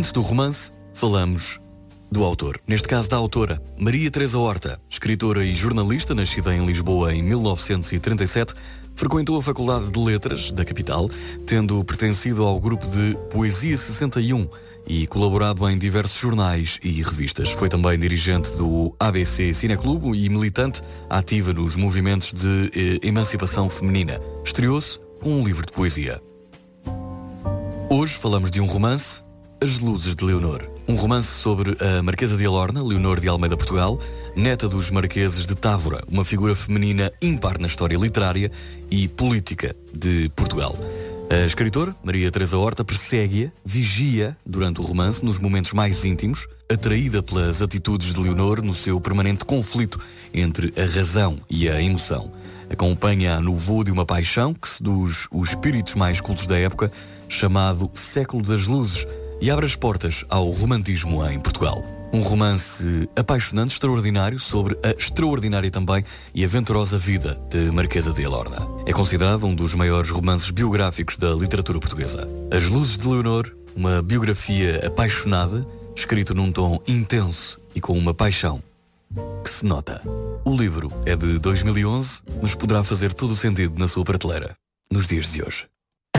Antes do romance, falamos do autor. Neste caso, da autora, Maria Teresa Horta, escritora e jornalista, nascida em Lisboa em 1937, frequentou a Faculdade de Letras da capital, tendo pertencido ao grupo de Poesia 61 e colaborado em diversos jornais e revistas. Foi também dirigente do ABC Cineclube e militante ativa nos movimentos de eh, emancipação feminina. Estreou-se com um livro de poesia. Hoje falamos de um romance, As Luzes de Leonor. Um romance sobre a Marquesa de Alorna, Leonor de Almeida Portugal, neta dos Marqueses de Távora, uma figura feminina ímpar na história literária e política de Portugal. A escritora, Maria Teresa Horta, persegue-a, vigia durante o romance nos momentos mais íntimos, atraída pelas atitudes de Leonor no seu permanente conflito entre a razão e a emoção. Acompanha-a no voo de uma paixão que seduz os espíritos mais cultos da época, chamado Século das Luzes, e abre as portas ao romantismo em Portugal. Um romance apaixonante, extraordinário, sobre a extraordinária também e aventurosa vida de Marquesa de Alorna. É considerado um dos maiores romances biográficos da literatura portuguesa. As Luzes de Leonor, uma biografia apaixonada, escrito num tom intenso e com uma paixão que se nota. O livro é de 2011, mas poderá fazer todo o sentido na sua prateleira nos dias de hoje.